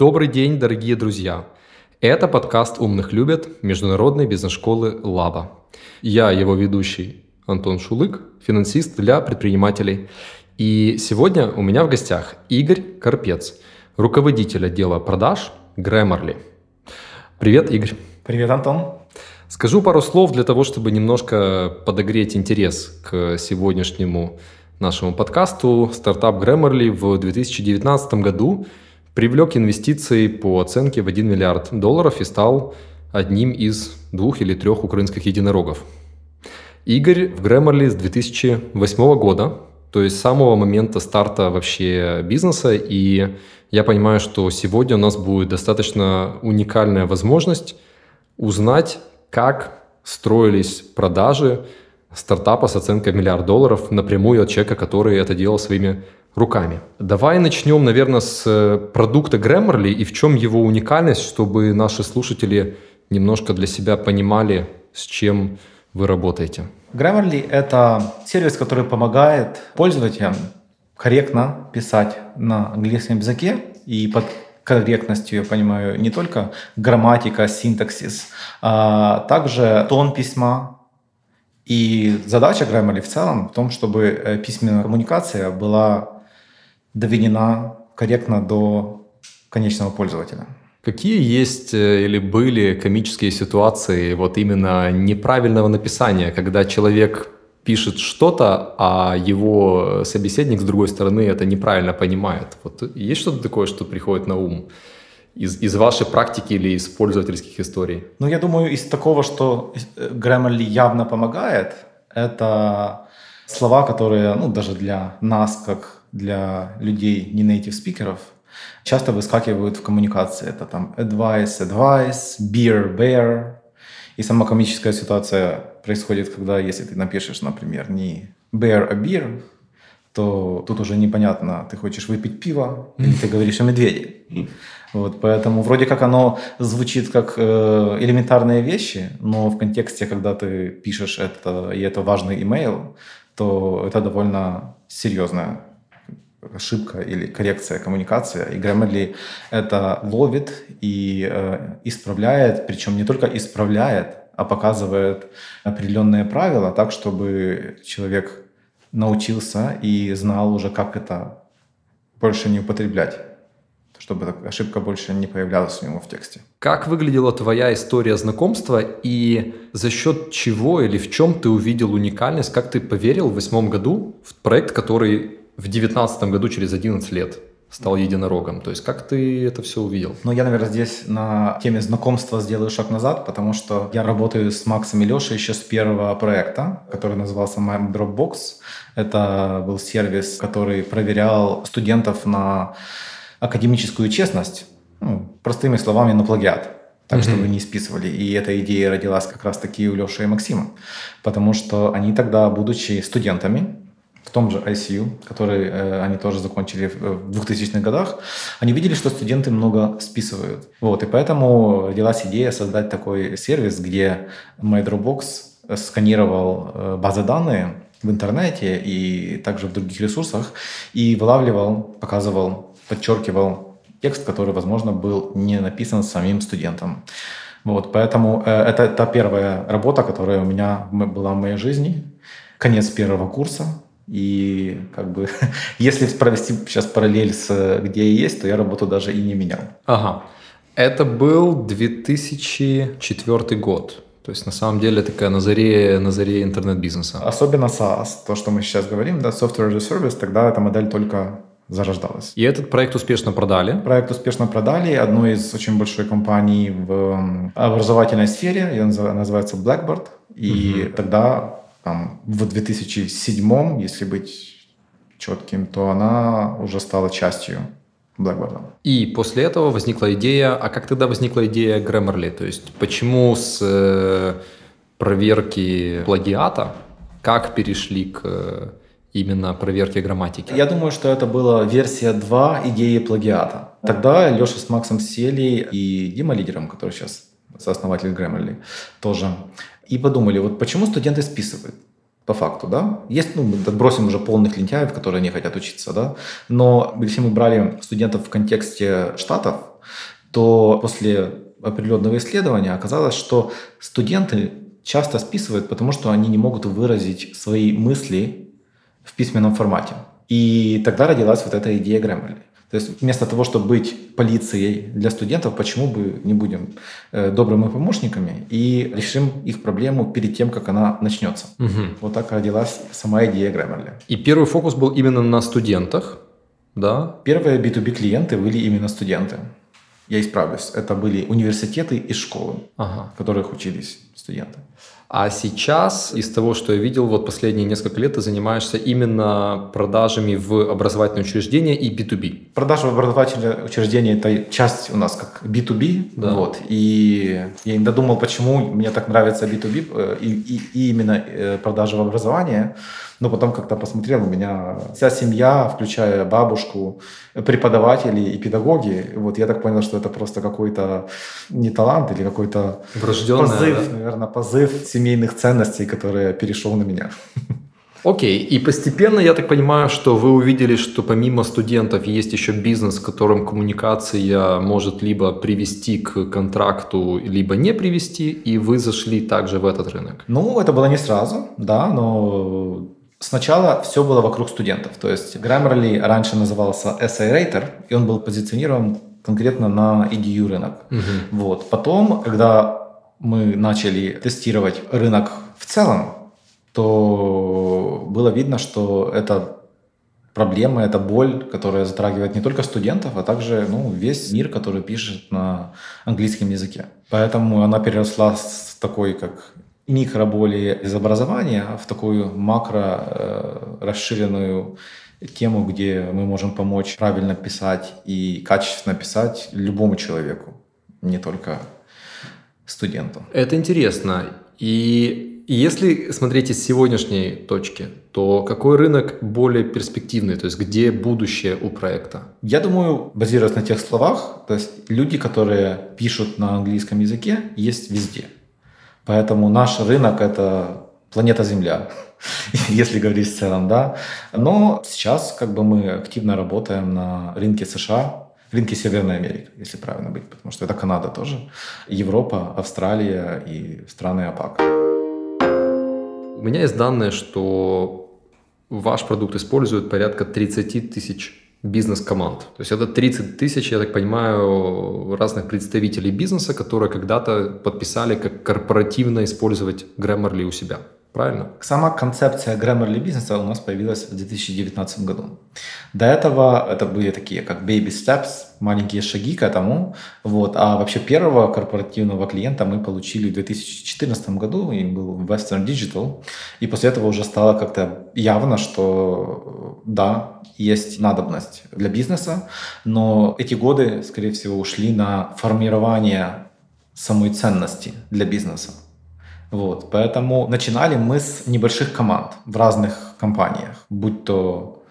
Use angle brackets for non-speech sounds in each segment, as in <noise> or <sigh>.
Добрый день, дорогие друзья! Это подкаст «Умных любят» международной бизнес-школы «Лаба». Я его ведущий Антон Шулык, финансист для предпринимателей. И сегодня у меня в гостях Игорь Карпец, руководитель отдела продаж Grammarly. Привет, Игорь. Привет, Антон. Скажу пару слов для того, чтобы немножко подогреть интерес к сегодняшнему нашему подкасту. Стартап Grammarly в 2019 году привлек инвестиции по оценке в 1 миллиард долларов и стал одним из двух или трех украинских единорогов. Игорь в Grammarly с 2008 года, то есть с самого момента старта вообще бизнеса, и я понимаю, что сегодня у нас будет достаточно уникальная возможность узнать, как строились продажи стартапа с оценкой в миллиард долларов напрямую от человека, который это делал своими руками. Давай начнем, наверное, с э, продукта Grammarly и в чем его уникальность, чтобы наши слушатели немножко для себя понимали, с чем вы работаете. Grammarly — это сервис, который помогает пользователям корректно писать на английском языке и под корректностью я понимаю не только грамматика, синтаксис, а также тон письма. И задача Grammarly в целом в том, чтобы э, письменная коммуникация была доведена корректно до конечного пользователя. Какие есть э, или были комические ситуации вот именно неправильного написания, когда человек пишет что-то, а его собеседник с другой стороны это неправильно понимает? Вот есть что-то такое, что приходит на ум? Из, из вашей практики или из пользовательских историй? Ну, я думаю, из такого, что э, Grammarly явно помогает, это слова, которые, ну, даже для нас, как для людей не native спикеров часто выскакивают в коммуникации. Это там advice, advice, beer, bear. И сама комическая ситуация происходит, когда если ты напишешь, например, не bear, а beer, то тут уже непонятно, ты хочешь выпить пиво или ты говоришь о медведе. Вот, поэтому вроде как оно звучит как э, элементарные вещи, но в контексте, когда ты пишешь это, и это важный имейл, то это довольно серьезная ошибка или коррекция коммуникации. И Grammarly это ловит и э, исправляет, причем не только исправляет, а показывает определенные правила так, чтобы человек научился и знал уже, как это больше не употреблять чтобы ошибка больше не появлялась у него в тексте. Как выглядела твоя история знакомства и за счет чего или в чем ты увидел уникальность, как ты поверил в восьмом году в проект, который в девятнадцатом году через 11 лет стал единорогом. То есть как ты это все увидел? Ну, я, наверное, здесь на теме знакомства сделаю шаг назад, потому что я работаю с Максом и Лешей еще с первого проекта, который назывался My Dropbox. Это был сервис, который проверял студентов на академическую честность, ну, простыми словами, на плагиат так, чтобы не списывали. И эта идея родилась как раз-таки у Леши и Максима, потому что они тогда, будучи студентами, в том же ICU, который э, они тоже закончили в 2000-х годах, они видели, что студенты много списывают. Вот, и поэтому родилась идея создать такой сервис, где MyDropbox сканировал э, базы данных в интернете и также в других ресурсах и вылавливал, показывал, подчеркивал текст, который, возможно, был не написан самим студентом. Вот, поэтому э, это та первая работа, которая у меня была в моей жизни. Конец первого курса, и как бы, <laughs> если провести сейчас параллель с где я есть, то я работу даже и не менял. Ага. Это был 2004 год. То есть на самом деле такая на заре, на заре интернет-бизнеса. Особенно SaaS, то, что мы сейчас говорим, да, Software as a Service, тогда эта модель только зарождалась. И этот проект успешно продали? Проект успешно продали одной из очень большой компаний в образовательной сфере, ее называется Blackboard. И угу. тогда там, в 2007, если быть четким, то она уже стала частью Blackboard. И после этого возникла идея, а как тогда возникла идея Grammarly? То есть почему с э, проверки плагиата, как перешли к э, именно проверке грамматики? Я думаю, что это была версия 2 идеи плагиата. Тогда Леша с Максом сели и Дима лидером, который сейчас сооснователь Grammarly, тоже и подумали, вот почему студенты списывают? по факту, да. Есть, ну, отбросим уже полных лентяев, которые не хотят учиться, да. Но если мы брали студентов в контексте штатов, то после определенного исследования оказалось, что студенты часто списывают, потому что они не могут выразить свои мысли в письменном формате. И тогда родилась вот эта идея Grammarly. То есть вместо того, чтобы быть полицией для студентов, почему бы не будем э, добрыми помощниками и решим их проблему перед тем, как она начнется. Угу. Вот так родилась сама идея Grammarly. И первый фокус был именно на студентах, да? Первые B2B клиенты были именно студенты. Я исправлюсь. Это были университеты и школы, ага. в которых учились студенты. А сейчас, из того, что я видел, вот последние несколько лет ты занимаешься именно продажами в образовательные учреждения и B2B. Продажи в образовательные учреждения – это часть у нас как B2B. Да. Вот. И я не додумал, почему мне так нравится B2B э, и, и, и именно э, продажи в образование. Но потом как-то посмотрел, у меня вся семья, включая бабушку, преподаватели и педагоги. Вот я так понял, что это просто какой-то не талант или какой-то позыв, да? наверное, позыв семейных ценностей, который перешел на меня. Окей, и постепенно, я так понимаю, что вы увидели, что помимо студентов есть еще бизнес, в котором коммуникация может либо привести к контракту, либо не привести, и вы зашли также в этот рынок. Ну, это было не сразу, да, но Сначала все было вокруг студентов. То есть Grammarly раньше назывался Essay Rater, и он был позиционирован конкретно на EDU рынок. Угу. Вот. Потом, когда мы начали тестировать рынок в целом, то было видно, что это проблема, это боль, которая затрагивает не только студентов, а также ну, весь мир, который пишет на английском языке. Поэтому она переросла с такой, как микроболи из образования в такую макро э, расширенную тему, где мы можем помочь правильно писать и качественно писать любому человеку, не только студенту. Это интересно. И если смотреть из сегодняшней точки, то какой рынок более перспективный, то есть где будущее у проекта? Я думаю, базируясь на тех словах, то есть люди, которые пишут на английском языке, есть везде – Поэтому наш рынок – это планета Земля, <laughs> если говорить в целом, да. Но сейчас как бы мы активно работаем на рынке США, рынке Северной Америки, если правильно быть, потому что это Канада тоже, Европа, Австралия и страны АПАК. У меня есть данные, что ваш продукт использует порядка 30 тысяч бизнес-команд. То есть это 30 тысяч, я так понимаю, разных представителей бизнеса, которые когда-то подписали как корпоративно использовать Grammarly у себя. Правильно? Сама концепция Grammarly бизнеса у нас появилась в 2019 году. До этого это были такие как baby steps, маленькие шаги к этому. Вот. А вообще первого корпоративного клиента мы получили в 2014 году, и был Western Digital. И после этого уже стало как-то явно, что да, есть надобность для бизнеса, но эти годы, скорее всего, ушли на формирование самой ценности для бизнеса. Вот, поэтому начинали мы с небольших команд в разных компаниях, будь то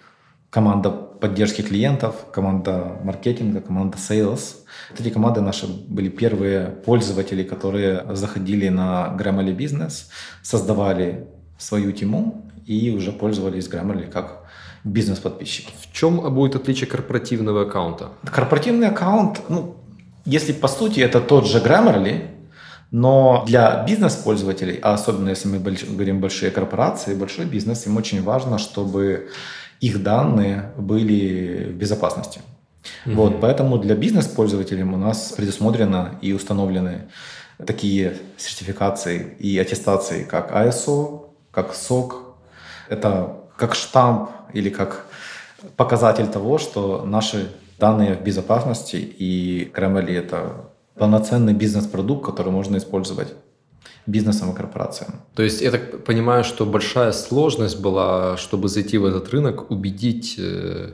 команда поддержки клиентов, команда маркетинга, команда sales. Эти команды наши были первые пользователи, которые заходили на Grammarly Business, создавали свою тему и уже пользовались Grammarly как бизнес-подписчики. В чем будет отличие корпоративного аккаунта? Корпоративный аккаунт, ну, если по сути это тот же Grammarly, но для бизнес-пользователей, а особенно если мы говорим большие корпорации, большой бизнес, им очень важно, чтобы их данные были в безопасности. Mm-hmm. Вот, поэтому для бизнес-пользователей у нас предусмотрено и установлены такие сертификации и аттестации, как ISO, как SOC. Это как штамп или как показатель того, что наши данные в безопасности, и Grammarly — это полноценный бизнес-продукт, который можно использовать бизнесом и корпорациям. То есть я так понимаю, что большая сложность была, чтобы зайти в этот рынок, убедить э,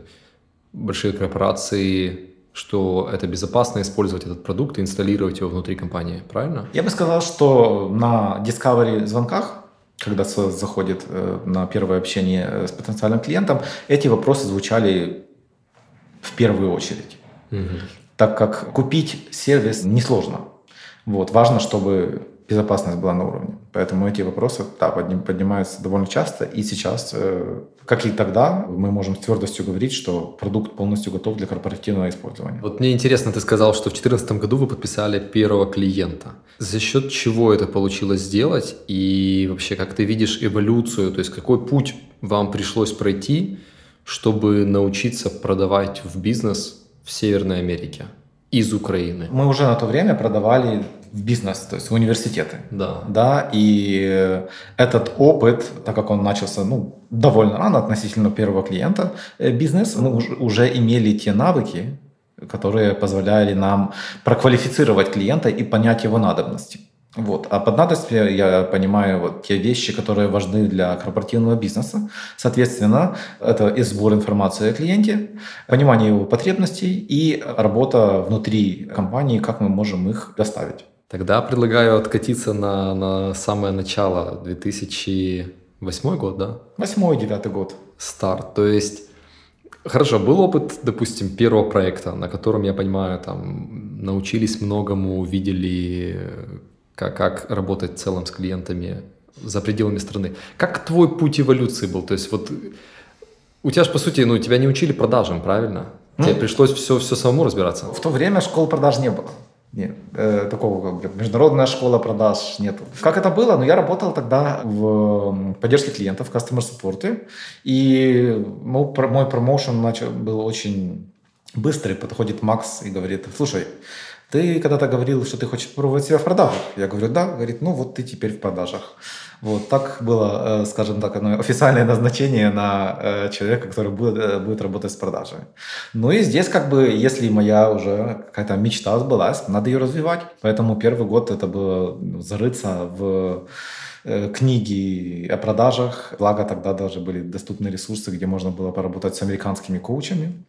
большие корпорации, что это безопасно использовать этот продукт и инсталлировать его внутри компании, правильно? Я бы сказал, что на Discovery звонках, когда заходит э, на первое общение э, с потенциальным клиентом, эти вопросы звучали в первую очередь. Угу так как купить сервис несложно. Вот. Важно, чтобы безопасность была на уровне. Поэтому эти вопросы да, поднимаются довольно часто. И сейчас, э, как и тогда, мы можем с твердостью говорить, что продукт полностью готов для корпоративного использования. Вот мне интересно, ты сказал, что в 2014 году вы подписали первого клиента. За счет чего это получилось сделать? И вообще, как ты видишь эволюцию, то есть какой путь вам пришлось пройти, чтобы научиться продавать в бизнес в Северной Америке из Украины? Мы уже на то время продавали в бизнес, то есть в университеты. Да. Да, и этот опыт, так как он начался, ну, довольно рано относительно первого клиента э, бизнес, мы уже имели те навыки, которые позволяли нам проквалифицировать клиента и понять его надобности. Вот. А под надобностью я понимаю вот те вещи, которые важны для корпоративного бизнеса. Соответственно, это и сбор информации о клиенте, понимание его потребностей и работа внутри компании, как мы можем их доставить. Тогда предлагаю откатиться на, на самое начало, 2008 год, да? Восьмой, девятый год. Старт, то есть... Хорошо, был опыт, допустим, первого проекта, на котором, я понимаю, там научились многому, увидели, как, как работать в целом с клиентами за пределами страны. Как твой путь эволюции был? То есть вот у тебя же, по сути, ну, тебя не учили продажам, правильно? Mm. Тебе пришлось все, все самому разбираться. В то время школ продаж не было. Нет, э, такого как бы международная школа продаж нет. Как это было? Ну, я работал тогда в поддержке клиентов, в customer support, и мой, мой промоушен начал, был очень быстрый. Подходит Макс и говорит, слушай, ты когда-то говорил, что ты хочешь попробовать себя в продажах. Я говорю, да. Говорит, ну вот ты теперь в продажах. Вот так было, э, скажем так, официальное <laughs> назначение на э, человека, который будет, э, будет работать с продажами. Ну и здесь как бы, если моя уже какая-то мечта сбылась, надо ее развивать. Поэтому первый год это было зарыться в книги о продажах. Благо тогда даже были доступны ресурсы, где можно было поработать с американскими коучами.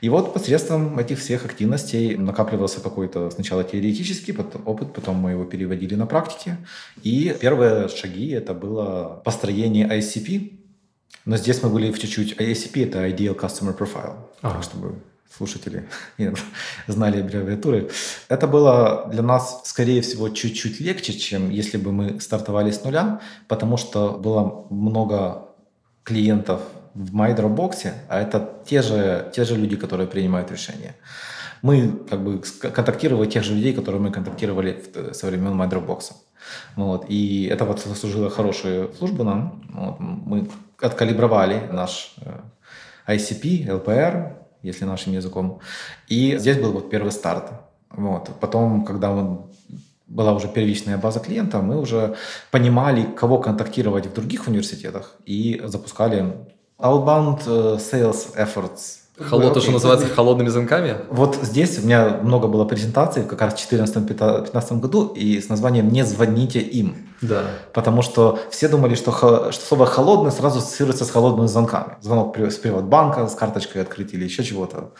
И вот посредством этих всех активностей накапливался какой-то сначала теоретический опыт, потом мы его переводили на практике. И первые шаги это было построение ICP. Но здесь мы были в чуть-чуть... ICP — это Ideal Customer Profile. Так, чтобы слушатели <laughs> знали аббревиатуры. Это было для нас, скорее всего, чуть-чуть легче, чем если бы мы стартовали с нуля, потому что было много клиентов в MyDropbox, а это те же, те же люди, которые принимают решения. Мы как бы контактировали тех же людей, которые мы контактировали со времен MyDropbox. Вот. И это вот служило хорошую службу нам. Вот. Мы откалибровали наш э, ICP, LPR, если нашим языком. И здесь был вот первый старт. Вот. Потом, когда мы была уже первичная база клиента, мы уже понимали, кого контактировать в других университетах и запускали outbound э, sales efforts Холод, то, что называется холодными звонками? Вот здесь у меня много было презентаций, как раз в 2014-2015 году, и с названием «Не звоните им». Да. Потому что все думали, что, что слово «холодный» сразу ассоциируется с холодными звонками. Звонок с банка с карточкой открыть или еще чего-то,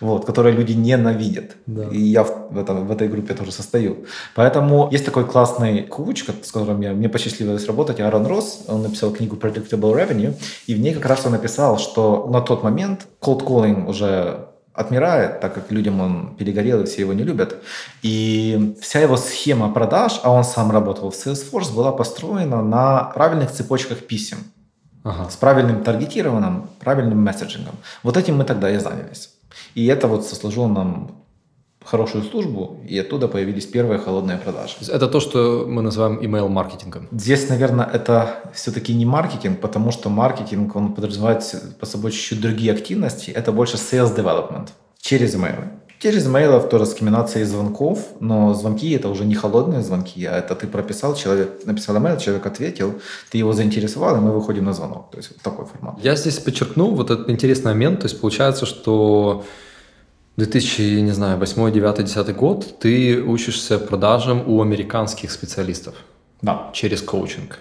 вот, которые люди ненавидят. Да. И я в, этом, в этой группе тоже состою. Поэтому есть такой классный коуч, с которым я, мне посчастливилось работать, Аарон Росс. Он написал книгу «Predictable Revenue», и в ней как раз он написал, что на тот момент cold calling уже отмирает, так как людям он перегорел и все его не любят. И вся его схема продаж, а он сам работал в Salesforce, была построена на правильных цепочках писем. Ага. С правильным таргетированным, правильным месседжингом. Вот этим мы тогда и занялись. И это вот сослужило нам хорошую службу, и оттуда появились первые холодные продажи. Это то, что мы называем email-маркетингом? Здесь, наверное, это все-таки не маркетинг, потому что маркетинг, он подразумевает по собой чуть-чуть другие активности. Это больше sales development через email. Через имейлов тоже с комбинацией звонков, но звонки это уже не холодные звонки, а это ты прописал, человек написал имейл, человек ответил, ты его заинтересовал, и мы выходим на звонок. То есть вот такой формат. Я здесь подчеркну вот этот интересный момент, то есть получается, что 2000, не знаю, 8, 9, 10 год ты учишься продажам у американских специалистов. Да. Через коучинг.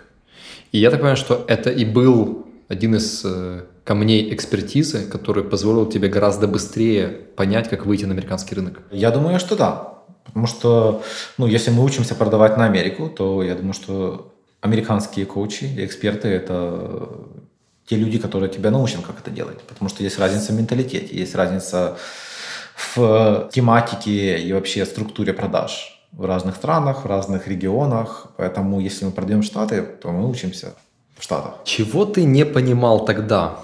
И я так понимаю, что это и был один из э, камней экспертизы, который позволил тебе гораздо быстрее понять, как выйти на американский рынок. Я думаю, что да. Потому что, ну, если мы учимся продавать на Америку, то я думаю, что американские коучи и эксперты – это те люди, которые тебя научат, как это делать. Потому что есть разница в менталитете, есть разница в тематике и вообще структуре продаж. в разных странах, в разных регионах. Поэтому, если мы продаем Штаты, то мы учимся в Штатах. Чего ты не понимал тогда,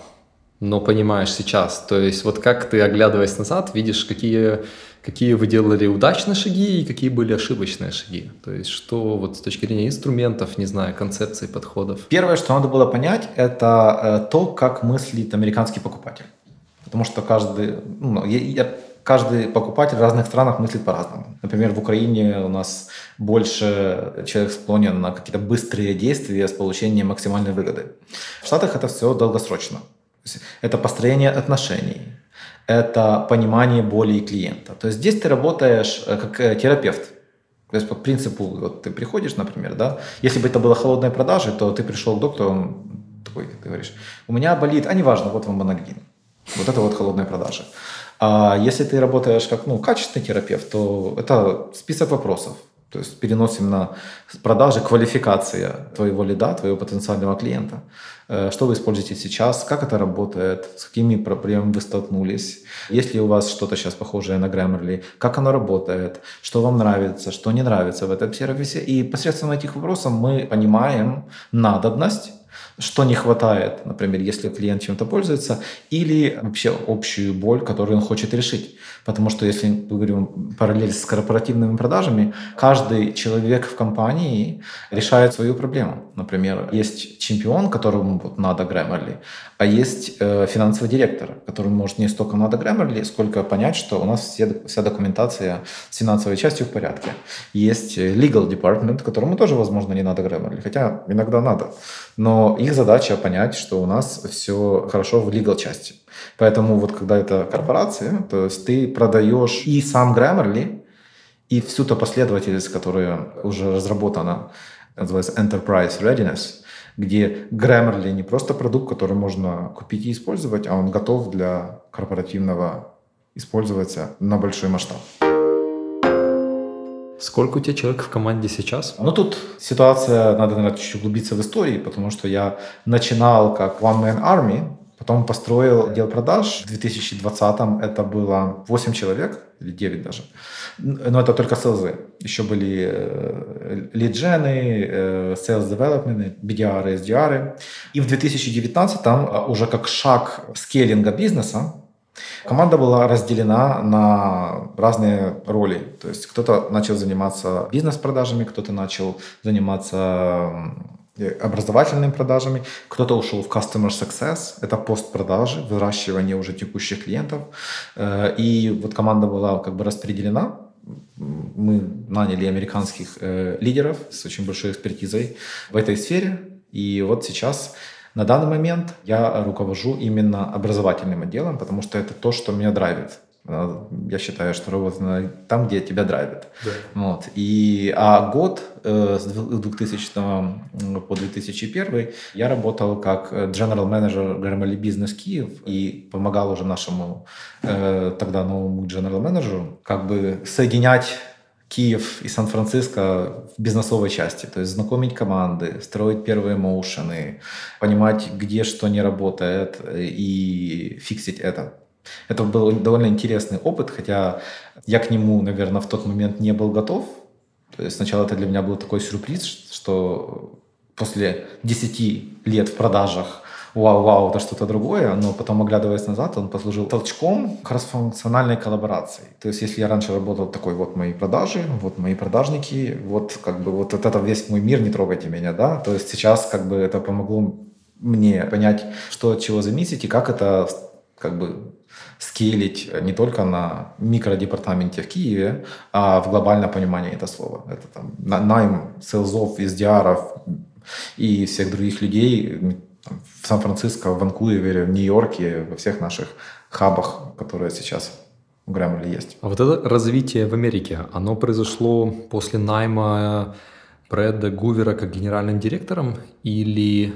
но понимаешь сейчас? То есть вот как ты, оглядываясь назад, видишь, какие, какие вы делали удачные шаги и какие были ошибочные шаги? То есть что вот с точки зрения инструментов, не знаю, концепций, подходов? Первое, что надо было понять, это э, то, как мыслит американский покупатель. Потому что каждый, ну, я, я каждый покупатель в разных странах мыслит по-разному. Например, в Украине у нас больше человек склонен на какие-то быстрые действия с получением максимальной выгоды. В Штатах это все долгосрочно. Это построение отношений, это понимание боли клиента. То есть здесь ты работаешь э, как э, терапевт. То есть по принципу, вот ты приходишь, например, да, если бы это было холодной продажи, то ты пришел к доктору, он такой, ты говоришь, у меня болит, а неважно, вот вам моногин. Вот это вот холодная продажа. А если ты работаешь как ну, качественный терапевт, то это список вопросов. То есть переносим на продажи квалификация твоего лида, твоего потенциального клиента. Э, что вы используете сейчас, как это работает, с какими проблемами вы столкнулись, есть ли у вас что-то сейчас похожее на Grammarly, как оно работает, что вам нравится, что не нравится в этом сервисе. И посредством этих вопросов мы понимаем надобность что не хватает, например, если клиент чем-то пользуется, или вообще общую боль, которую он хочет решить. Потому что если мы говорим параллель с корпоративными продажами, каждый человек в компании решает свою проблему. Например, есть чемпион, которому вот надо Grammarly, а есть э, финансовый директор, которому может не столько надо Grammarly, сколько понять, что у нас все, вся документация с финансовой частью в порядке. Есть legal department, которому тоже, возможно, не надо Grammarly, хотя иногда надо. Но их задача понять, что у нас все хорошо в legal части. Поэтому вот когда это корпорация, то есть ты продаешь и сам Grammarly, и всю ту последовательность, которая уже разработана, называется Enterprise Readiness – где Grammarly не просто продукт, который можно купить и использовать, а он готов для корпоративного использоваться на большой масштаб. Сколько у тебя человек в команде сейчас? Ну, тут ситуация, надо, наверное, чуть углубиться в истории, потому что я начинал как One Man Army, потом построил отдел продаж. В 2020-м это было 8 человек, или 9 даже. Но это только селзы. Еще были э, лиджены, э, sales development, BDR, SDR. И в 2019-м э, уже как шаг скейлинга бизнеса Команда была разделена на разные роли. То есть кто-то начал заниматься бизнес-продажами, кто-то начал заниматься образовательными продажами, кто-то ушел в Customer Success, это постпродажи, выращивание уже текущих клиентов. И вот команда была как бы распределена мы наняли американских э, лидеров с очень большой экспертизой в этой сфере. И вот сейчас, на данный момент, я руковожу именно образовательным отделом, потому что это то, что меня драйвит. Я считаю, что работа там, где тебя драйвит. Да. Вот. И, а год э, с 2000 по 2001 я работал как general manager Grammarly Business Киев и помогал уже нашему э, тогда новому general менеджеру как бы соединять Киев и Сан-Франциско в бизнесовой части, то есть знакомить команды, строить первые моушены, понимать, где что не работает и фиксить это. Это был довольно интересный опыт, хотя я к нему, наверное, в тот момент не был готов. То есть сначала это для меня был такой сюрприз, что после 10 лет в продажах вау-вау, это что-то другое, но потом, оглядываясь назад, он послужил толчком к расфункциональной коллаборации. То есть, если я раньше работал такой, вот мои продажи, вот мои продажники, вот как бы вот это весь мой мир, не трогайте меня, да, то есть сейчас как бы это помогло мне понять, что от чего зависит и как это как бы скейлить не только на микродепартаменте в Киеве, а в глобальном понимании этого слова. Это там найм селзов, SDR и всех других людей в Сан-Франциско, в Ванкувере, в Нью-Йорке, во всех наших хабах, которые сейчас у Grammarly есть. А вот это развитие в Америке, оно произошло после найма Брэда Гувера как генеральным директором или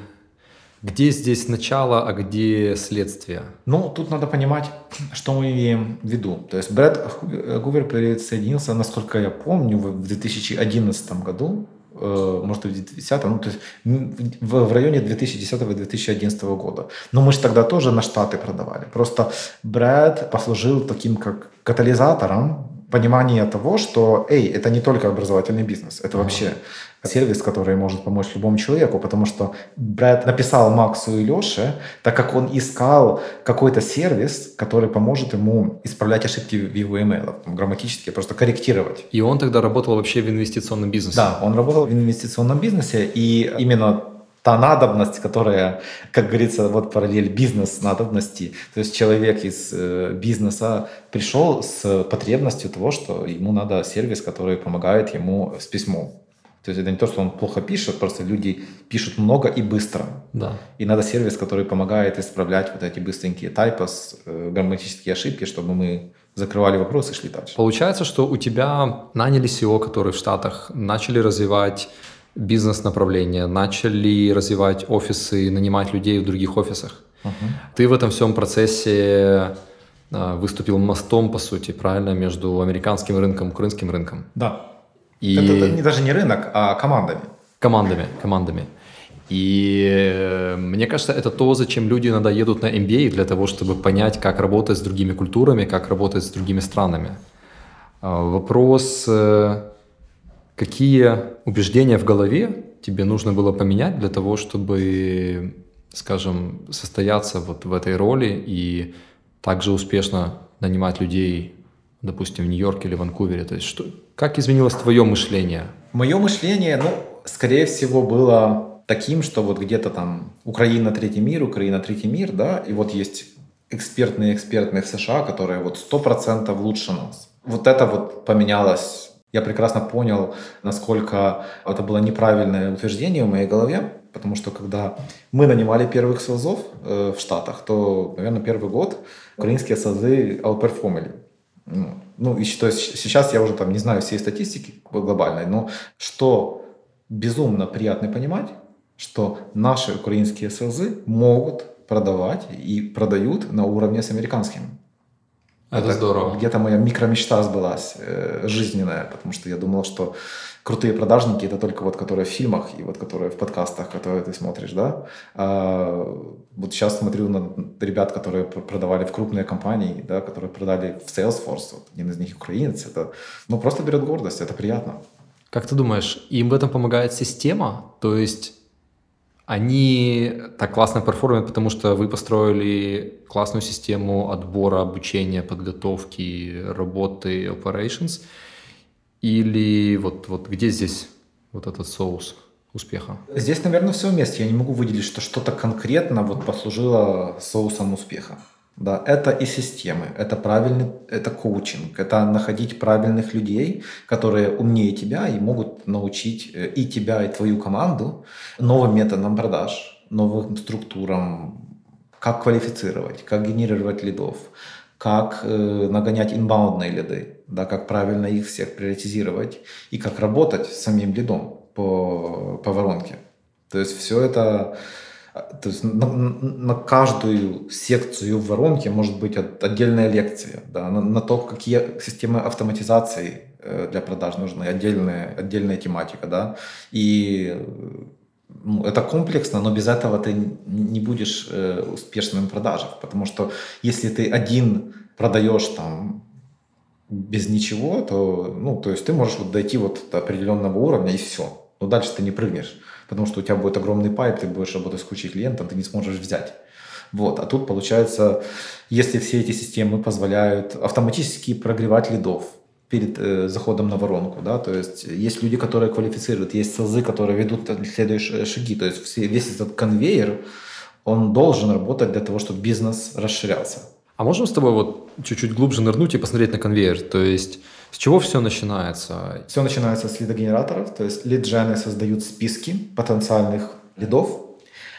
где здесь начало, а где следствие? Ну, тут надо понимать, что мы имеем в виду. То есть Брэд Гувер присоединился, насколько я помню, в 2011 году, э, может, в 2010, ну, то есть в районе 2010-2011 года. Но мы же тогда тоже на Штаты продавали. Просто Брэд послужил таким как катализатором понимание того, что, эй, это не только образовательный бизнес, это вообще сервис, который может помочь любому человеку, потому что Брэд написал Максу и Леше, так как он искал какой-то сервис, который поможет ему исправлять ошибки в его email, грамматически просто корректировать. И он тогда работал вообще в инвестиционном бизнесе? Да, он работал в инвестиционном бизнесе, и именно та надобность, которая, как говорится, вот параллель бизнес-надобности. То есть человек из э, бизнеса пришел с потребностью того, что ему надо сервис, который помогает ему с письмом. То есть это не то, что он плохо пишет, просто люди пишут много и быстро. Да. И надо сервис, который помогает исправлять вот эти быстренькие тайпос, э, грамматические ошибки, чтобы мы закрывали вопросы и шли дальше. Получается, что у тебя наняли SEO, которые в Штатах начали развивать бизнес-направления, начали развивать офисы, нанимать людей в других офисах. Угу. Ты в этом всем процессе а, выступил мостом, по сути, правильно, между американским рынком и украинским рынком. Да. И... Это, это даже не рынок, а командами. Командами, командами. И э, мне кажется, это то, зачем люди иногда едут на MBA, для того, чтобы понять, как работать с другими культурами, как работать с другими странами. А, вопрос э, Какие убеждения в голове тебе нужно было поменять для того, чтобы, скажем, состояться вот в этой роли и также успешно нанимать людей, допустим, в Нью-Йорке или Ванкувере? То есть что, как изменилось твое мышление? Мое мышление, ну, скорее всего, было таким, что вот где-то там Украина третий мир, Украина третий мир, да, и вот есть экспертные экспертные в США, которые вот сто процентов лучше нас. Вот это вот поменялось я прекрасно понял, насколько это было неправильное утверждение в моей голове, потому что когда мы нанимали первых СОЗов э, в Штатах, то, наверное, первый год украинские СОЗы outperformили. Ну, ну и то есть сейчас я уже там не знаю всей статистики глобальной, но что безумно приятно понимать, что наши украинские СЛЗ могут продавать и продают на уровне с американскими. Это, это здорово. Где-то моя микромечта сбылась, э, жизненная, потому что я думал, что крутые продажники это только вот которые в фильмах и вот которые в подкастах, которые ты смотришь, да. А вот сейчас смотрю на ребят, которые продавали в крупные компании, да, которые продали в Salesforce, вот один из них украинец, это ну просто берет гордость, это приятно. Как ты думаешь, им в этом помогает система? То есть они так классно перформят, потому что вы построили классную систему отбора, обучения, подготовки, работы, operations. Или вот, вот где здесь вот этот соус успеха? Здесь, наверное, все вместе. Я не могу выделить, что что-то конкретно вот послужило соусом успеха. Да, это и системы, это правильный, это коучинг, это находить правильных людей, которые умнее тебя и могут научить э, и тебя, и твою команду новым методам продаж, новым структурам, как квалифицировать, как генерировать лидов, как э, нагонять инбаундные лиды, да, как правильно их всех приоритизировать и как работать с самим лидом по, по воронке. То есть все это то есть на, на каждую секцию в воронке может быть отдельная лекция, да, на, на то, какие системы автоматизации э, для продаж нужны, отдельная, отдельная тематика, да, и ну, это комплексно, но без этого ты не будешь э, успешным в продажах, потому что если ты один продаешь там без ничего, то, ну, то есть ты можешь вот дойти вот до определенного уровня и все, но дальше ты не прыгнешь потому что у тебя будет огромный пайп, ты будешь работать с кучей клиентов, ты не сможешь взять. Вот. А тут получается, если все эти системы позволяют автоматически прогревать лидов перед э, заходом на воронку, да, то есть есть люди, которые квалифицируют, есть СЛЗы, которые ведут следующие шаги, то есть все, весь этот конвейер, он должен работать для того, чтобы бизнес расширялся. А можем с тобой вот чуть-чуть глубже нырнуть и посмотреть на конвейер? То есть с чего все начинается? Все начинается с лидогенераторов, то есть лиджены создают списки потенциальных лидов.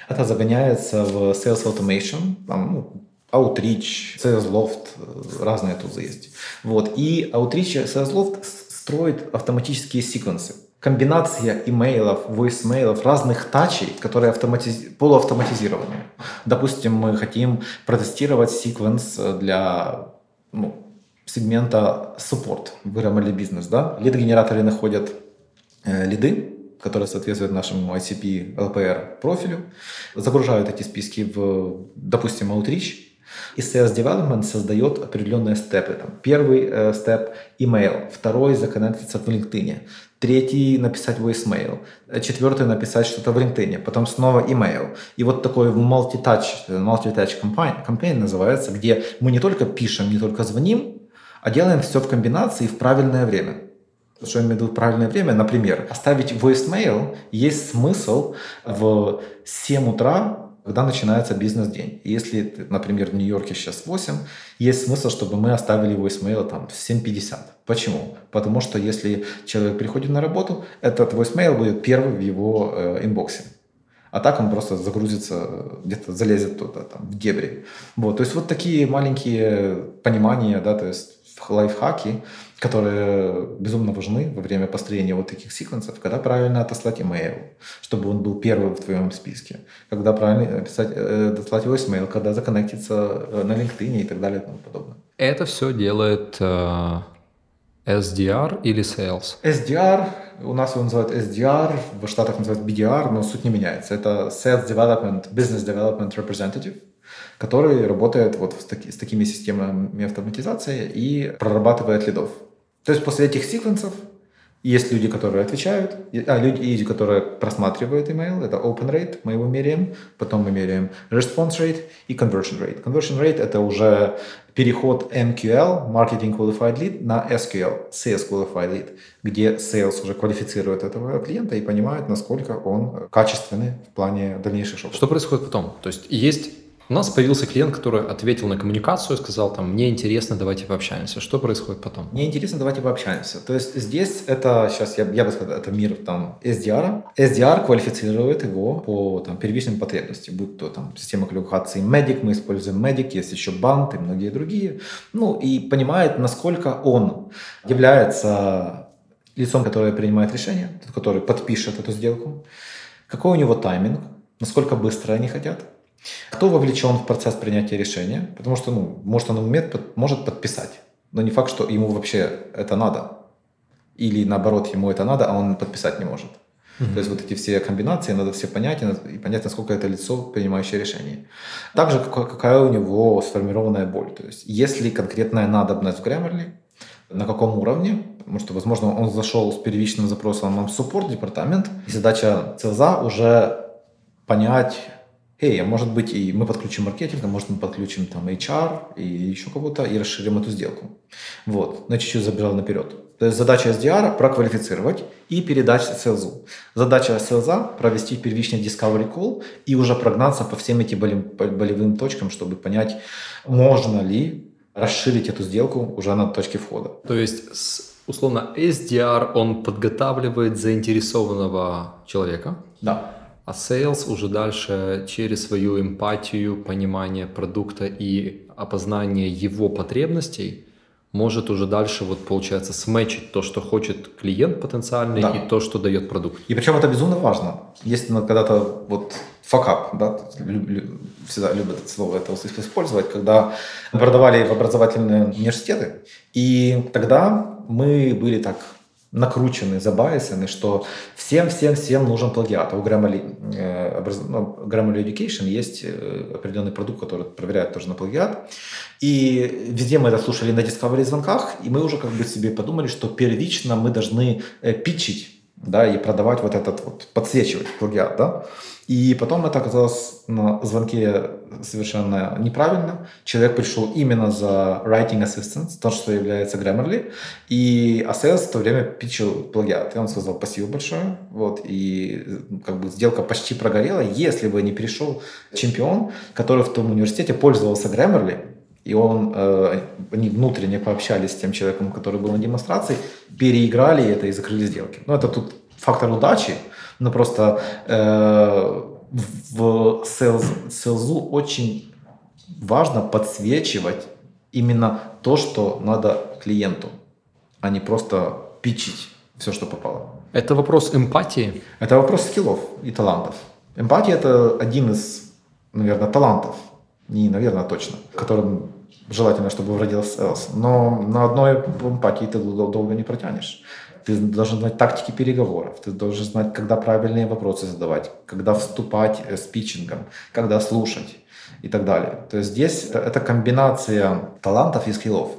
Это загоняется в Sales Automation, там, ну, Outreach, SalesLoft, разные тузы есть. Вот. И Outreach и SalesLoft строит автоматические секвенсы. Комбинация имейлов, voicemailов, разных тачей, которые автоматиз... полуавтоматизированы. Допустим, мы хотим протестировать секвенс для ну, сегмента support в Grammarly Business. Да? Лид-генераторы находят э, лиды, которые соответствуют нашему ICP LPR профилю, загружают эти списки в, допустим, Outreach, И Sales Development создает определенные степы. Там, первый э, email, второй – законнектиться в LinkedIn, третий – написать voicemail, четвертый – написать что-то в LinkedIn, потом снова email. И вот такой multi-touch, multi-touch campaign, campaign называется, где мы не только пишем, не только звоним, а делаем все в комбинации в правильное время. Что я имею в виду правильное время? Например, оставить voicemail есть смысл в 7 утра когда начинается бизнес-день. Если, например, в Нью-Йорке сейчас 8, есть смысл, чтобы мы оставили voicemail там в 7.50. Почему? Потому что если человек приходит на работу, этот voicemail будет первый в его э, инбоксе. А так он просто загрузится, где-то залезет туда, там, в дебри. Вот, то есть вот такие маленькие понимания, да, то есть лайфхаки, которые безумно важны во время построения вот таких секвенсов, когда правильно отослать имейл, чтобы он был первым в твоем списке, когда правильно писать, э, дослать voicemail, когда законнектиться э, на LinkedIn и так далее и тому подобное. Это все делает э, SDR или Sales? SDR, у нас его называют SDR, в Штатах называют BDR, но суть не меняется. Это Sales Development, Business Development Representative – который работает вот с, таки, с такими системами автоматизации и прорабатывает лидов. То есть после этих секвенсов есть люди, которые отвечают, а люди, которые просматривают email, это open rate, мы его меряем, потом мы меряем response rate и conversion rate. Conversion rate это уже переход MQL, Marketing Qualified Lead, на SQL, Sales Qualified Lead, где Sales уже квалифицирует этого клиента и понимает, насколько он качественный в плане дальнейших шагов. Что происходит потом? То есть есть у нас появился клиент, который ответил на коммуникацию, сказал там, мне интересно, давайте пообщаемся. Что происходит потом? Мне интересно, давайте пообщаемся. То есть здесь это, сейчас я, я бы сказал, это мир там SDR. SDR квалифицирует его по там, первичным потребностям, будь то там система квалификации Medic, мы используем Medic, есть еще Band и многие другие. Ну и понимает, насколько он является лицом, которое принимает решение, который подпишет эту сделку, какой у него тайминг, насколько быстро они хотят, кто вовлечен в процесс принятия решения? Потому что, ну, может, он умеет, может подписать, но не факт, что ему вообще это надо. Или наоборот, ему это надо, а он подписать не может. Mm-hmm. То есть вот эти все комбинации надо все понять и понять, насколько это лицо, принимающее решение. Также какая у него сформированная боль. То есть если конкретная надобность в Grammarly, на каком уровне, потому что, возможно, он зашел с первичным запросом в суппорт департамент, и задача ЦЛЗа уже понять, эй, а может быть и мы подключим маркетинг, а может мы подключим там HR и еще кого-то и расширим эту сделку. Вот, на чуть-чуть забежал наперед. То есть задача SDR проквалифицировать и передать селзу. Задача селза провести первичный discovery call и уже прогнаться по всем этим болевым точкам, чтобы понять, можно ли расширить эту сделку уже на точке входа. То есть условно SDR, он подготавливает заинтересованного человека. Да а sales уже дальше через свою эмпатию, понимание продукта и опознание его потребностей может уже дальше, вот получается, сметчить то, что хочет клиент потенциальный да. и то, что дает продукт. И причем это безумно важно. Если когда-то вот факап, да, всегда любят это слово это использовать, когда продавали в образовательные университеты, и тогда мы были так накручены, забайсены, что всем-всем-всем нужен плагиат. А у Grammarly, э, ну, Grammarly Education есть э, определенный продукт, который проверяет тоже на плагиат. И везде мы это слушали на Discovery звонках, и мы уже как бы себе подумали, что первично мы должны э, да, и продавать вот этот вот, подсвечивать плагиат, да. И потом это оказалось на звонке совершенно неправильно. Человек пришел именно за writing assistance, то, что является Grammarly, и sales в то время питчил плагиат. И он сказал спасибо большое. Вот, и как бы сделка почти прогорела, если бы не пришел чемпион, который в том университете пользовался Grammarly, и он, э, они внутренне пообщались с тем человеком, который был на демонстрации, переиграли это и закрыли сделки. Ну, это тут фактор удачи, но просто э, в селзу очень важно подсвечивать именно то, что надо клиенту, а не просто пичить все, что попало. Это вопрос эмпатии? Это вопрос скиллов и талантов. Эмпатия – это один из, наверное, талантов, не, наверное, точно, которым желательно, чтобы вродился селс. Но на одной эмпатии ты долго не протянешь. Ты должен знать тактики переговоров, ты должен знать, когда правильные вопросы задавать, когда вступать с питчингом, когда слушать и так далее. То есть здесь это, это комбинация талантов и скиллов.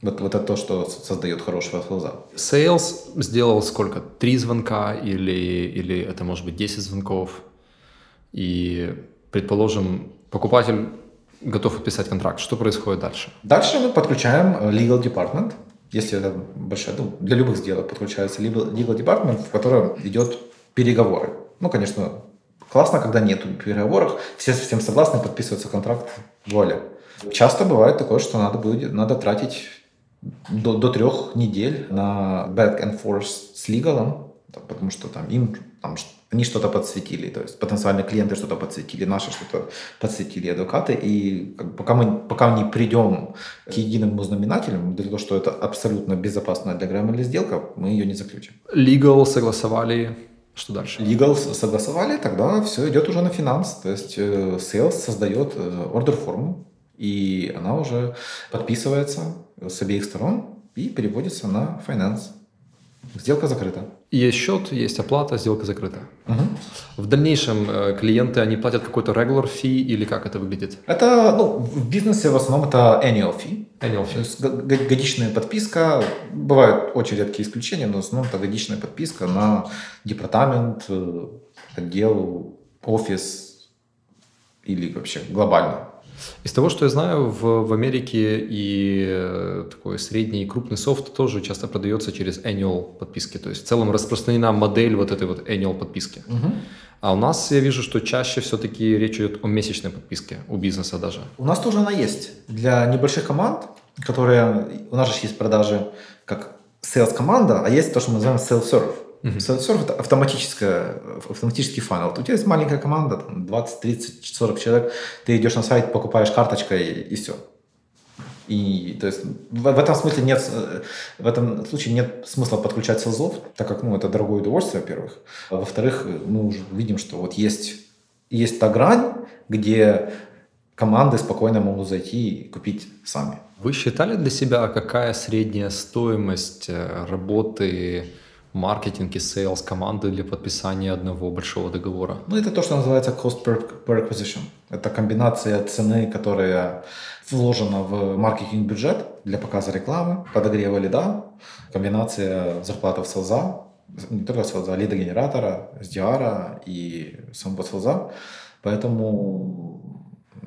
Вот, вот это то, что создает хорошего селза. Sales сделал сколько? Три звонка или, или это может быть 10 звонков? И, предположим, покупатель готов подписать контракт. Что происходит дальше? Дальше мы подключаем э, legal department. Если это большая, ну, для любых сделок подключается legal, legal department, в котором идет переговоры. Ну, конечно, классно, когда нет переговоров, все совсем согласны, подписывается контракт, воля. Часто бывает такое, что надо, будет, надо тратить до, до трех недель на back and forth с лигалом, потому что там им там, они что-то подсветили, то есть потенциальные клиенты что-то подсветили, наши что-то подсветили, адвокаты, и как, пока, мы, пока не придем к единому знаменателю, для того, что это абсолютно безопасная для Grammarly сделка, мы ее не заключим. Legal согласовали, что дальше? Legal согласовали, тогда все идет уже на финанс, то есть э, sales создает ордер э, форму, и она уже подписывается с обеих сторон и переводится на finance. Сделка закрыта. Есть счет, есть оплата, сделка закрыта. Угу. В дальнейшем э, клиенты, они платят какой-то regular fee или как это выглядит? Это, ну, в бизнесе в основном это annual fee. Annual fee. Годичная подписка. Бывают очень редкие исключения, но в основном это годичная подписка на департамент, э, отдел, офис или вообще глобально. Из того, что я знаю, в, в Америке и э, такой средний и крупный софт тоже часто продается через annual подписки. То есть в целом распространена модель вот этой вот annual подписки. Угу. А у нас я вижу, что чаще все-таки речь идет о месячной подписке, у бизнеса даже. У нас тоже она есть. Для небольших команд, которые... У нас же есть продажи как sales команда, а есть то, что мы называем sales Self-serve это автоматическая, автоматический фанал. У тебя есть маленькая команда, там 20, 30, 40 человек, ты идешь на сайт, покупаешь карточкой и, все. И то есть в, в этом смысле нет, в этом случае нет смысла подключать sales ов, так как ну, это дорогое удовольствие, во-первых. А во-вторых, мы уже видим, что вот есть, есть та грань, где команды спокойно могут зайти и купить сами. Вы считали для себя, какая средняя стоимость э, работы маркетинг и sales команды для подписания одного большого договора? Ну, это то, что называется cost per, per acquisition. Это комбинация цены, которая вложена в маркетинг-бюджет для показа рекламы, подогрева лида, комбинация зарплаты в селза, не только селза, а лида-генератора, SDR и самого селза. Поэтому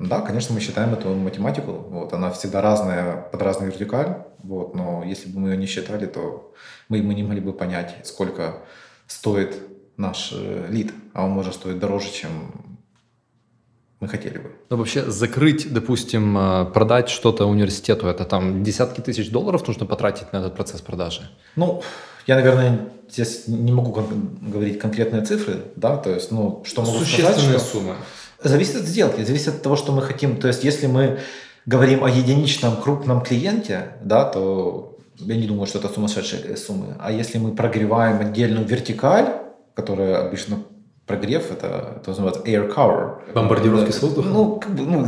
да, конечно, мы считаем эту математику. Вот, она всегда разная под разную вертикаль. Вот, но если бы мы ее не считали, то мы, мы не могли бы понять, сколько стоит наш э, лид. А он может стоить дороже, чем мы хотели бы. Но вообще закрыть, допустим, э, продать что-то университету, это там десятки тысяч долларов нужно потратить на этот процесс продажи? Ну, я, наверное, здесь не могу кон- говорить конкретные цифры, да, то есть, ну, что могу сказать, что... суммы. Зависит от сделки, зависит от того, что мы хотим. То есть, если мы говорим о единичном крупном клиенте, да, то я не думаю, что это сумасшедшие суммы. А если мы прогреваем отдельную вертикаль, которая обычно прогрев, это, это называется air cover. Бомбардировки да, с воздуха? Ну, как бы, ну,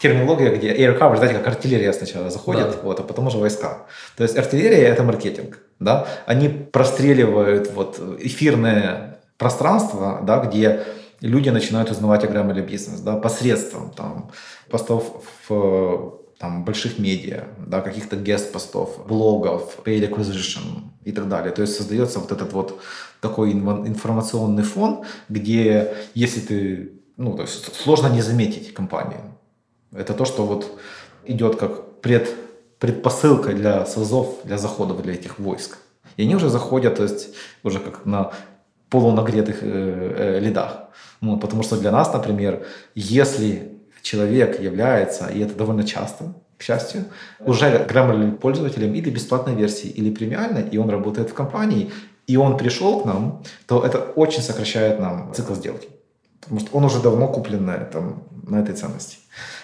терминология, где air cover, знаете, как артиллерия сначала заходит, да. вот, а потом уже войска. То есть артиллерия – это маркетинг, да, они простреливают вот эфирное пространство, да, где люди начинают узнавать о Grammarly бизнес, да, посредством там постов в там, больших медиа, да, каких-то гест-постов, блогов, paid acquisition и так далее. То есть создается вот этот вот такой информационный фон, где если ты, ну, то есть сложно не заметить компанию. Это то, что вот идет как пред, предпосылка для СОЗов, для заходов для этих войск. И они уже заходят, то есть уже как на полунагретых э, э, лидах. Ну, потому что для нас, например, если человек является, и это довольно часто, к счастью, уже Grammarly пользователем или бесплатной версии, или премиальной, и он работает в компании, и он пришел к нам, то это очень сокращает нам цикл сделки. Потому что он уже давно куплен на, этом, на этой ценности.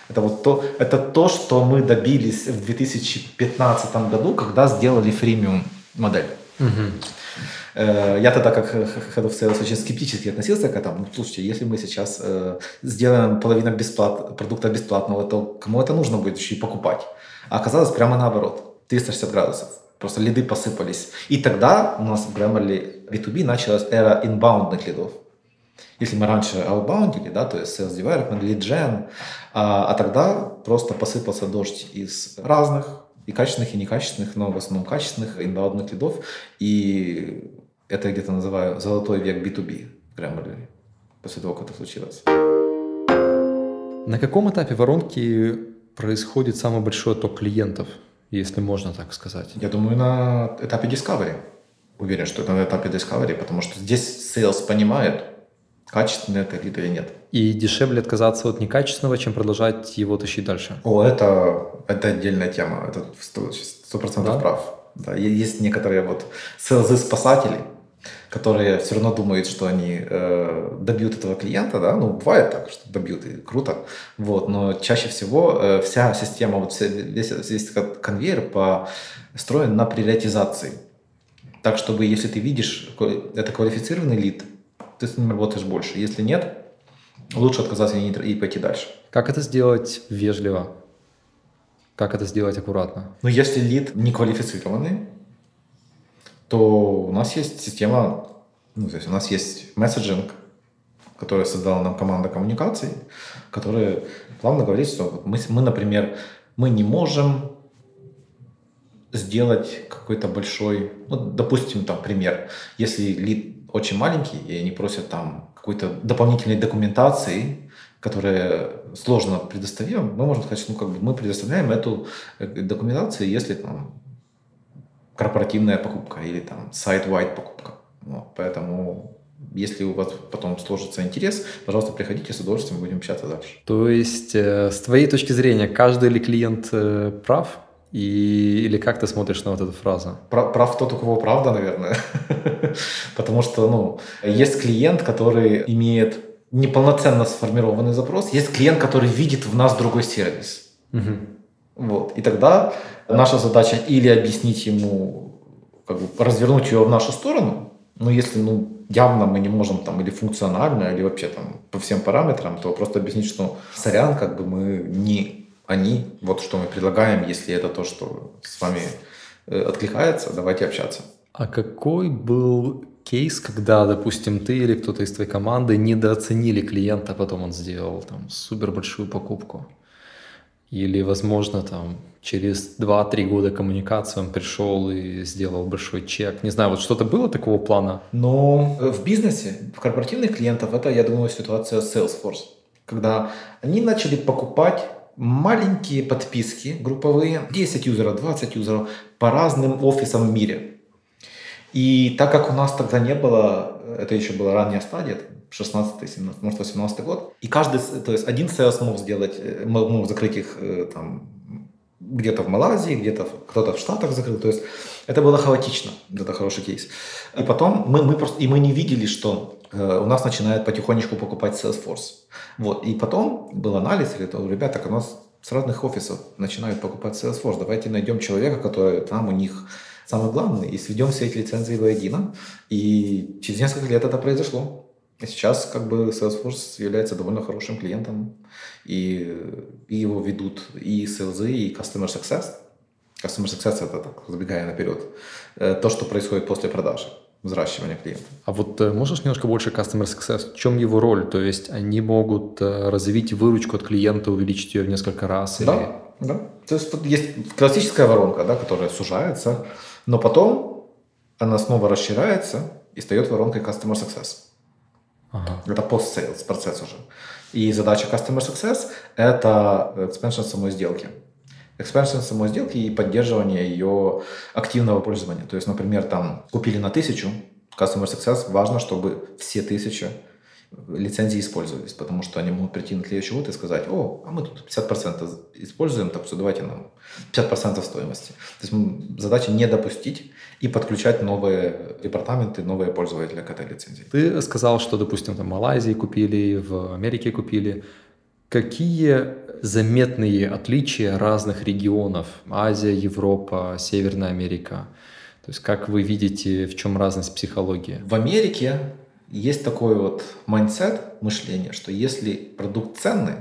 Это вот то, это то, что мы добились в 2015 году, когда сделали фримиум модель. Угу. Э, я тогда, как Head of Sales, очень скептически относился к этому. Ну, слушайте, если мы сейчас э, сделаем половину бесплат... продукта бесплатного, то кому это нужно будет еще и покупать? А оказалось прямо наоборот. 360 градусов. Просто лиды посыпались. И тогда у нас в Grammarly B2B началась эра инбаундных лидов. Если мы раньше outboundили, да, то есть sales development, lead gen, а, а тогда просто посыпался дождь из разных и качественных, и некачественных, но в основном качественных инбаундных лидов. И это я где-то называю золотой век B2B в Grammarly после того, как это случилось. На каком этапе воронки происходит самый большой отток клиентов, если можно так сказать? Я думаю, на этапе Discovery. Уверен, что это на этапе Discovery, потому что здесь sales понимает, качественный это лид или нет. И дешевле отказаться от некачественного, чем продолжать его тащить дальше? О, это, это отдельная тема, это сто процентов да? прав. Да, есть некоторые вот селзы-спасатели, которые все равно думают, что они э, добьют этого клиента, да, ну, бывает так, что добьют, и круто, вот, но чаще всего э, вся система, вот весь, весь конвейер построен на приоритизации. Так, чтобы если ты видишь, это квалифицированный лид, ты с ним работаешь больше. Если нет, лучше отказаться и пойти дальше. Как это сделать вежливо? Как это сделать аккуратно? Ну, если лид не квалифицированный, то у нас есть система, ну, то есть у нас есть месседжинг, который создала нам команда коммуникаций, которая плавно говорит, что мы, мы, например, мы не можем сделать какой-то большой, ну, допустим, там пример, если лид очень маленький, и они просят там какой-то дополнительной документации, которая сложно предоставим, мы можем сказать, что ну, как бы мы предоставляем эту э, документацию, если там корпоративная покупка или там сайт-вайд покупка. Вот, поэтому если у вас потом сложится интерес, пожалуйста, приходите, с удовольствием будем общаться дальше. То есть, э, с твоей точки зрения, каждый ли клиент э, прав? И, или как ты смотришь на вот эту фразу? Прав, прав тот, у кого правда, наверное. <laughs> Потому что, ну, есть клиент, который имеет неполноценно сформированный запрос, есть клиент, который видит в нас другой сервис. Вот. И тогда наша задача или объяснить ему, как бы развернуть ее в нашу сторону, но если, ну, явно мы не можем там или функционально, или вообще там по всем параметрам, то просто объяснить, что сорян, как бы мы не они, вот что мы предлагаем, если это то, что с вами э, откликается, давайте общаться. А какой был кейс, когда, допустим, ты или кто-то из твоей команды недооценили клиента, а потом он сделал там супер большую покупку? Или, возможно, там через 2-3 года коммуникации он пришел и сделал большой чек. Не знаю, вот что-то было такого плана? Но в бизнесе, в корпоративных клиентов, это, я думаю, ситуация Salesforce. Когда они начали покупать маленькие подписки групповые, 10 юзеров, 20 юзеров по разным офисам в мире. И так как у нас тогда не было, это еще была ранняя стадия, 16 17 может, 18 год, и каждый, то есть один sales мог сделать, э, мог закрыть их э, там где-то в Малайзии, где-то кто-то в Штатах закрыл, то есть это было хаотично, это хороший кейс. И потом мы, мы просто, и мы не видели, что э, у нас начинает потихонечку покупать Salesforce. Вот. И потом был анализ, или то, ребята, у нас с разных офисов начинают покупать Salesforce. Давайте найдем человека, который там у них самый главный, и сведем все эти лицензии воедино. И через несколько лет это произошло. Сейчас как бы Salesforce является довольно хорошим клиентом, и, и его ведут и sales, и Customer Success. Customer Success это так, забегая наперед, э, то, что происходит после продажи взращивания клиента. А вот э, можешь немножко больше Customer Success? В чем его роль? То есть они могут э, развить выручку от клиента, увеличить ее в несколько раз? Да, или... да. То есть вот есть классическая воронка, да, которая сужается, но потом она снова расширяется и стает воронкой Customer Success. Ага. Это пост-сейлс процесс уже. И задача Customer Success – это expansion самой сделки. Expansion самой сделки и поддерживание ее активного пользования. То есть, например, там купили на тысячу, Customer Success важно, чтобы все тысячи лицензии использовались, потому что они могут прийти на следующий год и сказать, о, а мы тут 50% используем, так что давайте нам 50% стоимости. То есть задача не допустить и подключать новые департаменты, новые пользователи к этой лицензии. Ты сказал, что, допустим, там в Малайзии купили, в Америке купили. Какие заметные отличия разных регионов? Азия, Европа, Северная Америка. То есть как вы видите, в чем разность психологии? В Америке есть такой вот mindset, мышление, что если продукт ценный,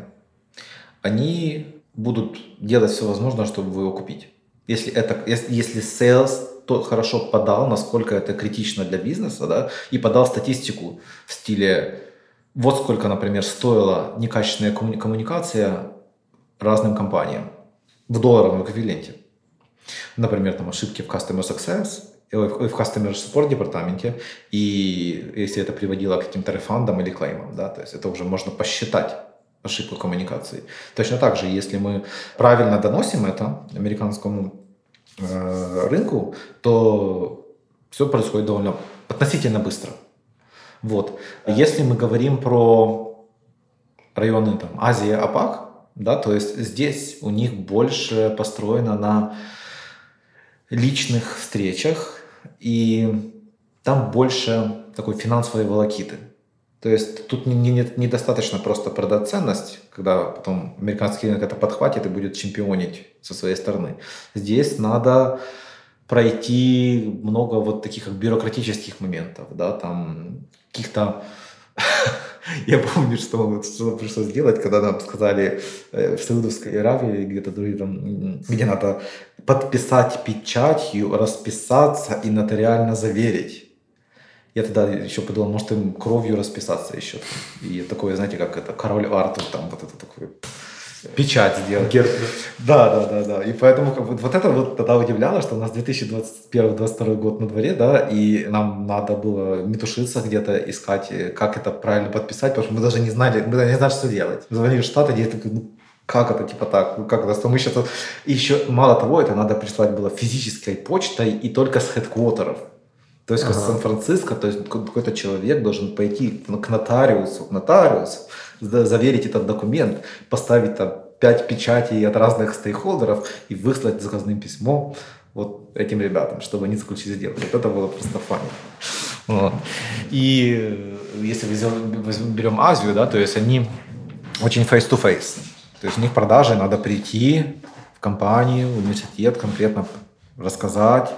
они будут делать все возможное, чтобы его купить. Если, это, если, sales то хорошо подал, насколько это критично для бизнеса, да, и подал статистику в стиле вот сколько, например, стоила некачественная коммуникация разным компаниям в долларовом эквиваленте. Например, там ошибки в Customer Success, в Customer Support департаменте, и если это приводило к каким-то рефандам или клеймам, да, то есть это уже можно посчитать ошибку коммуникации. Точно так же, если мы правильно доносим это американскому э, рынку, то все происходит довольно относительно быстро. Вот. Если мы говорим про районы там, Азии, АПАК, да, то есть здесь у них больше построено на личных встречах, и там больше такой финансовой волокиты. То есть тут недостаточно не, не просто продать ценность, когда потом американский рынок это подхватит и будет чемпионить со своей стороны. Здесь надо пройти много вот таких бюрократических моментов, да, там каких-то <laughs> <laughs> Я помню, что, что пришлось сделать, когда нам сказали э, в Саудовской Аравии, где-то там, где надо подписать печатью, расписаться и нотариально заверить. Я тогда еще подумал, может, им кровью расписаться еще. И такое, знаете, как это, король Артур, там вот это такое печать сделать. Герб. Да, да, да, да. И поэтому как бы, вот это вот тогда удивляло, что у нас 2021-2022 год на дворе, да, и нам надо было метушиться где-то, искать, как это правильно подписать, потому что мы даже не знали, мы даже не знали, что делать. Мы звонили в Штаты, где такой, ну, как это, типа так, ну как это, мы сейчас... еще, мало того, это надо прислать было физической почтой и только с хедквотеров. То есть ага. Сан-Франциско, то есть какой-то человек должен пойти к нотариусу, к нотариусу, заверить этот документ, поставить там пять печатей от разных стейкхолдеров и выслать заказным письмо вот этим ребятам, чтобы они заключили сделку. Вот это было просто. Вот. И если берем Азию, да, то есть они очень face-to-face. То есть у них продажи надо прийти в компанию, в университет конкретно рассказать,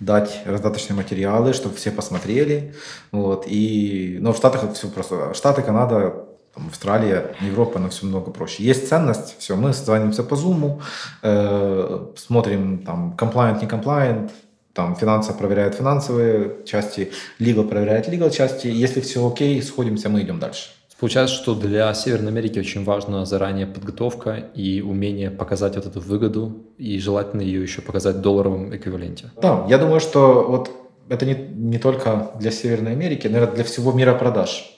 дать раздаточные материалы, чтобы все посмотрели. Вот. И, но в Штатах это все просто. Штаты, Канада, там, Австралия, Европа, на все много проще. Есть ценность, все, мы созвонимся по Zoom, э, смотрим там compliant, не compliant, там финансы проверяют финансовые части, legal проверяет legal части. Если все окей, сходимся, мы идем дальше. Получается, что для Северной Америки очень важна заранее подготовка и умение показать вот эту выгоду, и желательно ее еще показать в долларовом эквиваленте. Да, я думаю, что вот это не, не только для Северной Америки, наверное, для всего мира продаж.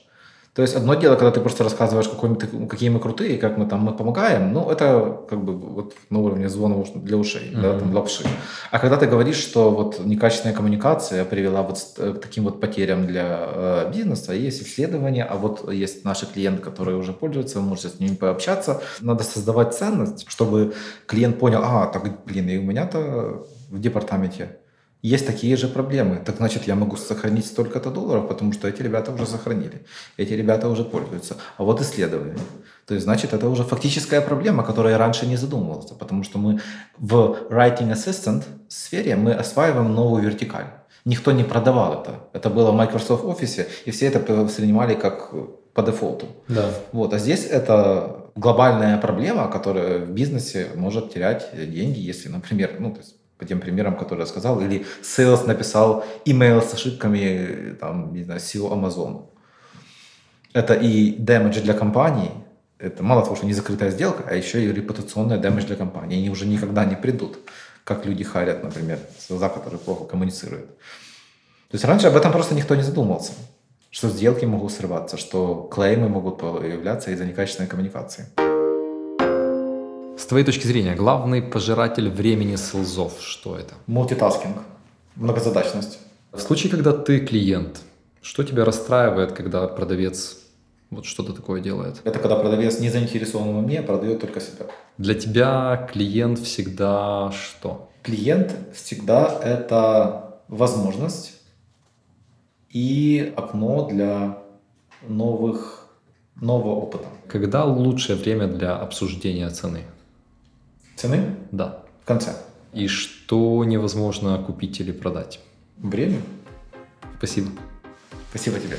То есть одно дело, когда ты просто рассказываешь, какой мы, какие мы крутые, как мы там мы помогаем, ну это как бы вот на уровне звона для ушей, mm-hmm. да, там лапши. А когда ты говоришь, что вот некачественная коммуникация привела вот э, к таким вот потерям для э, бизнеса, есть исследования, а вот есть наши клиенты, которые уже пользуются, вы можете с ними пообщаться. Надо создавать ценность, чтобы клиент понял, а, так, блин, и у меня-то в департаменте есть такие же проблемы. Так значит, я могу сохранить столько-то долларов, потому что эти ребята уже сохранили. Эти ребята уже пользуются. А вот исследование. То есть, значит, это уже фактическая проблема, которая я раньше не задумывался, потому что мы в Writing Assistant сфере мы осваиваем новую вертикаль. Никто не продавал это. Это было в Microsoft Office, и все это воспринимали как по дефолту. Да. Вот. А здесь это глобальная проблема, которая в бизнесе может терять деньги, если, например, ну, то есть по тем примерам, которые я сказал, или sales написал email с ошибками, там, не знаю, SEO Amazon. Это и damage для компании, это мало того, что не закрытая сделка, а еще и репутационная damage для компании. Они уже никогда не придут, как люди hire ят, например, за которые плохо коммуницируют. То есть раньше об этом просто никто не задумывался, что сделки могут срываться, что claim ы могут появляться из-за некачественной коммуникации. С твоей точки зрения, главный пожиратель времени sales ов, что это? Multitasking, многозадачность. В случае, когда ты клиент, что тебя расстраивает, когда продавец вот что-то такое делает? Это когда продавец не заинтересован во мне, а продает только себя. Для тебя клиент всегда что? Клиент всегда это возможность и окно для новых, нового опыта. Когда лучшее время для обсуждения цены? Цены? Да. В конце. И что невозможно купить или продать? Время. Спасибо. Спасибо тебе.